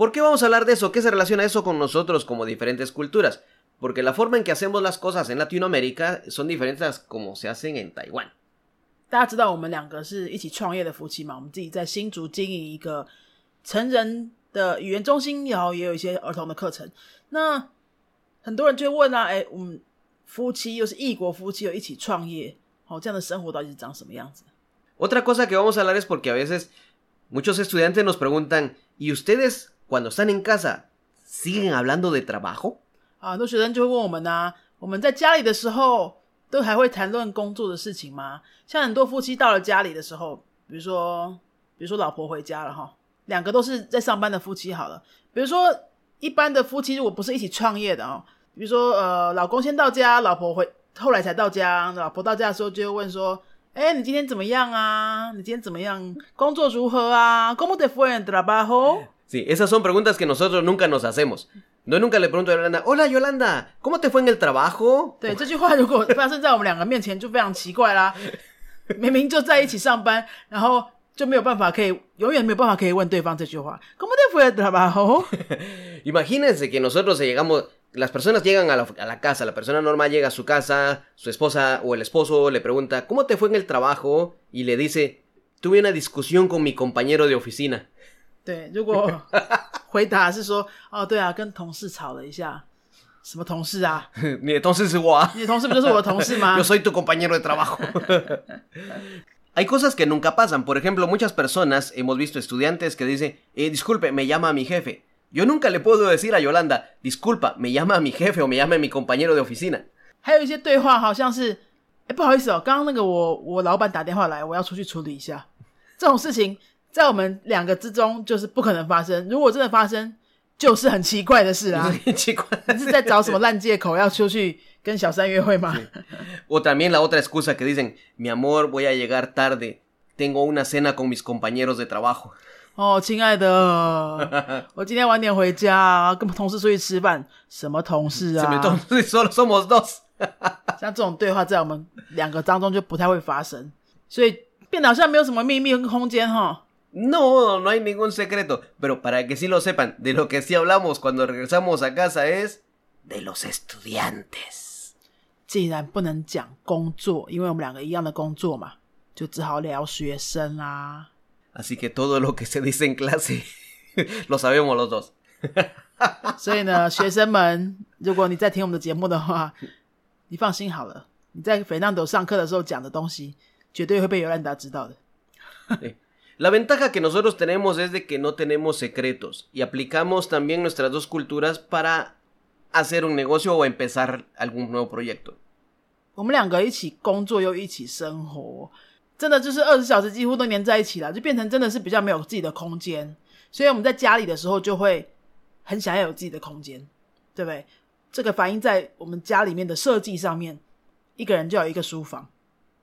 ¿Por qué vamos a hablar de eso? ¿Qué se relaciona eso con nosotros como diferentes culturas? Porque la forma en que hacemos las cosas en Latinoamérica son diferentes como se hacen en Taiwán. Otra cosa que vamos a hablar es porque a veces muchos estudiantes nos preguntan, ¿y ustedes cuando están en casa siguen hablando de trabajo 啊，很多学生就会问我们呐，我们在家里的时候都还会谈论工作的事情吗？像很多夫妻到了家里的时候，比如说，比如说老婆回家了哈，两个都是在上班的夫妻好了，比如说一般的夫妻如果不是一起创业的哦，比如说呃，老公先到家，老婆回后来才到家，老婆到家的时候就会问说，哎，你今天怎么样啊？你今天怎么样？工作如何啊？Sí, esas son preguntas que nosotros nunca nos hacemos. No nunca le pregunto a Yolanda, hola Yolanda, ¿cómo te fue en el trabajo? ¿Cómo te fue el trabajo? Imagínense que nosotros eh, llegamos las personas llegan a la, casa, la persona normal llega a su casa, su esposa o el esposo le pregunta, ¿cómo te fue en el trabajo? Y le dice, tuve una discusión con mi compañero de oficina. yo soy tu compañero de trabajo. Hay cosas que nunca pasan. Por ejemplo, muchas personas hemos visto estudiantes que dicen, eh, disculpe, me llama a mi jefe. Yo nunca le puedo decir a Yolanda, disculpa, me llama a mi jefe o me llama mi compañero de oficina. 在我们两个之中，就是不可能发生。如果真的发生，就是很奇怪的事啊！很奇怪，是在找什么烂借口要出去跟小三约会吗？O también la otra excusa que dicen, mi amor, voy a llegar tarde. Tengo una cena con mis compañeros de trabajo. 亲爱的，我今天晚点回家，跟同事出去吃饭。什么同事啊？什么同事？说了像这种对话在我们两个当中就不太会发生，所以得好像没有什么秘密跟空间哈。No, no hay ningún secreto, pero para que sí lo sepan, de lo que sí hablamos cuando regresamos a casa es de los estudiantes. Así que todo lo que se dice en clase lo sabemos los dos. La ventaja que nosotros tenemos es de que no tenemos secretos y aplicamos también nuestras dos culturas para hacer un negocio o empezar algún nuevo proyecto. 我们两个一起工作又一起生活，真的就是二十小时几乎都粘在一起了，就变成真的是比较没有自己的空间。所以我们在家里的时候就会很想要有自己的空间，对不对？这个反映在我们家里面的设计上面，一个人就有一个书房。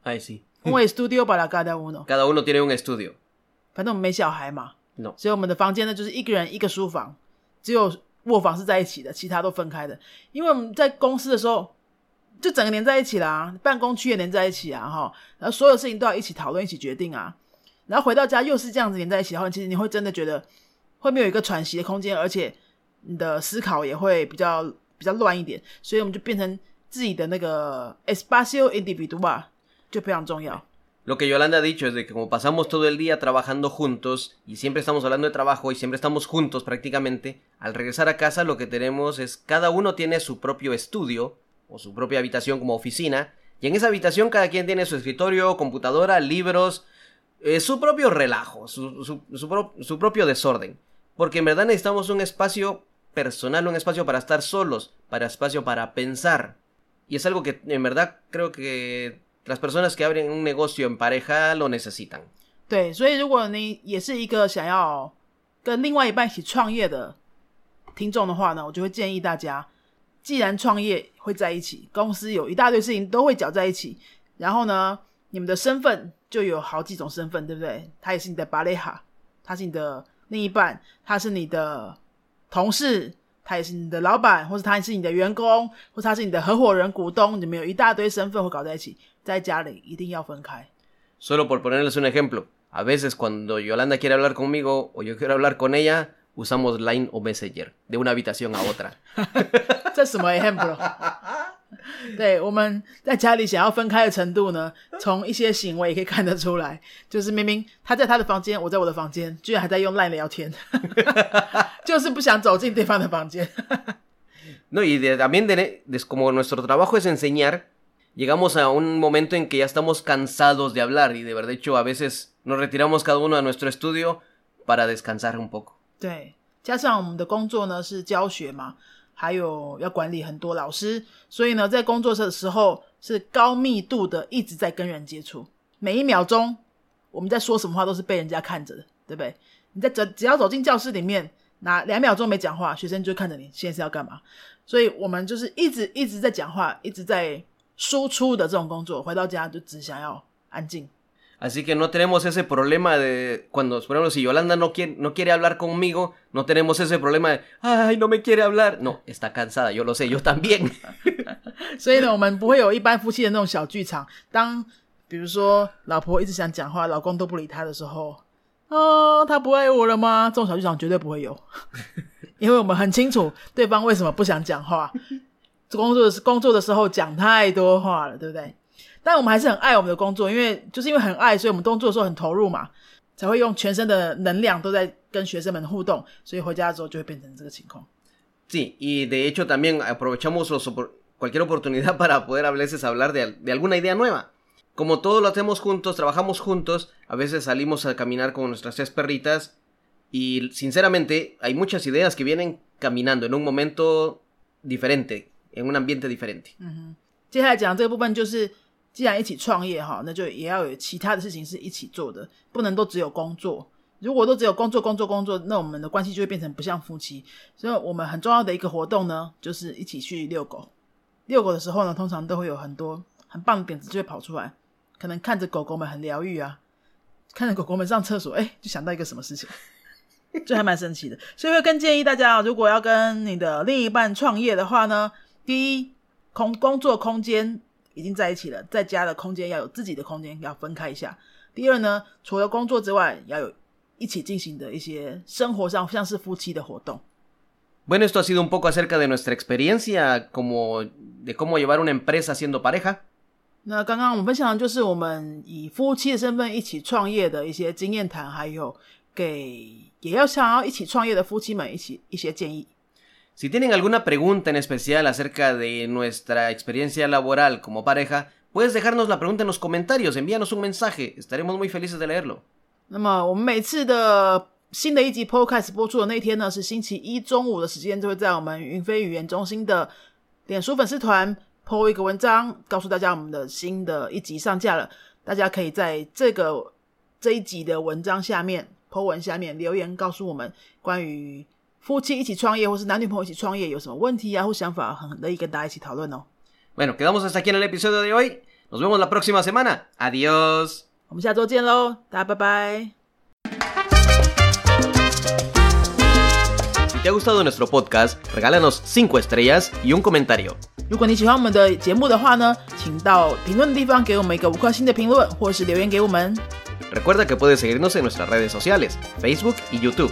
I see. Un estudio para cada uno. Cada uno tiene un estudio. 反正我们没小孩嘛，所以我们的房间呢就是一个人一个书房，只有卧房是在一起的，其他都分开的。因为我们在公司的时候就整个连在一起啦，办公区也连在一起啊，哈，然后所有事情都要一起讨论、一起决定啊。然后回到家又是这样子连在一起的话，其实你会真的觉得会没有一个喘息的空间，而且你的思考也会比较比较乱一点。所以我们就变成自己的那个 espacio individual 就非常重要。Lo que Yolanda ha dicho es de que como pasamos todo el día trabajando juntos y siempre estamos hablando de trabajo y siempre estamos juntos prácticamente, al regresar a casa lo que tenemos es cada uno tiene su propio estudio o su propia habitación como oficina y en esa habitación cada quien tiene su escritorio, computadora, libros, eh, su propio relajo, su, su propio desorden. Porque en verdad necesitamos un espacio personal, un espacio para estar solos, para espacio para pensar. Y es algo que en verdad creo que 对所以如果你也是一个想要跟另外一半一起创业的听众的话呢我就会建议大家既然创业会在一起公司有一大堆事情都会搅在一起然后呢你们的身份就有好几种身份对不对他也是你的巴雷哈他是你的另一半他是你的同事他也是你的老板或者他也是你的员工或者他是你的合伙人股东你们有一大堆身份会搞在一起在家里一定要分开。Solo por ponerles un ejemplo, a veces cuando yolanda quiere hablar conmigo o yo quiero hablar con ella, usamos line o messenger de una habitación a otra。这什么 example？对，我们在家里想要分开的程度呢，从一些行为可以看得出来，就是明明他在他的房间，我在我的房间，居然还在用 line 聊天，就是不想走进对方的房间。No y también es como nuestro trabajo es enseñar. llegamos a un momento en que ya estamos cansados de hablar y de verdad, hecho a veces nos retiramos cada uno a nuestro estudio para descansar un poco. 对，加上我们的工作呢是教学嘛，还有要管理很多老师，所以呢在工作的时候是高密度的，一直在跟人接触。每一秒钟我们在说什么话都是被人家看着的，对不对？你在走，只要走进教室里面，那两秒钟没讲话，学生就看着你，现在是要干嘛？所以我们就是一直一直在讲话，一直在输出的这种工作，回到家就只想要安静。Así que no tenemos ese problema de cuando, por ejemplo, si Yolanda no quiere no quiere hablar conmigo, no tenemos ese problema de ay no me quiere hablar. No, está cansada. Yo lo sé. Yo también。所以呢，我们不会有一般夫妻的那种小剧场。当比如说老婆一直想讲话，老公都不理他的时候，啊，他不爱我了吗？这种小剧场绝对不会有，因为我们很清楚对方为什么不想讲话。Sí, y de hecho también eh, aprovechamos cualquier oportunidad para poder a veces hablar de, de alguna idea nueva. Como todos lo hacemos juntos, trabajamos juntos, a veces salimos a caminar con nuestras tres perritas y sinceramente hay muchas ideas que vienen caminando en un momento diferente, 嗯哼，接下来讲这个部分就是，既然一起创业哈，那就也要有其他的事情是一起做的，不能都只有工作。如果都只有工作、工作、工作，那我们的关系就会变成不像夫妻。所以我们很重要的一个活动呢，就是一起去遛狗。遛狗的时候呢，通常都会有很多很棒的点子就会跑出来。可能看着狗狗们很疗愈啊，看着狗狗们上厕所，哎，就想到一个什么事情，这还蛮神奇的。所以更建议大家，如果要跟你的另一半创业的话呢。第一，空工作空间已经在一起了，在家的空间要有自己的空间，要分开一下。第二呢，除了工作之外，要有一起进行的一些生活上，像是夫妻的活动。Bueno, esto ha sido un poco acerca de nuestra experiencia como de cómo llevar una empresa siendo pareja. 那刚刚我们分享的就是我们以夫妻的身份一起创业的一些经验谈，还有给也要想要一起创业的夫妻们一起一些建议。Si tienen alguna pregunta en especial acerca de nuestra experiencia laboral como pareja, puedes dejarnos la pregunta en los comentarios, envíanos un mensaje, estaremos muy felices de leerlo. Bueno, quedamos hasta aquí en el episodio de hoy. Nos vemos la próxima semana. Adiós. Si te ha gustado nuestro podcast, regálanos 5 estrellas y un comentario. Recuerda que puedes seguirnos en nuestras redes sociales, Facebook y YouTube.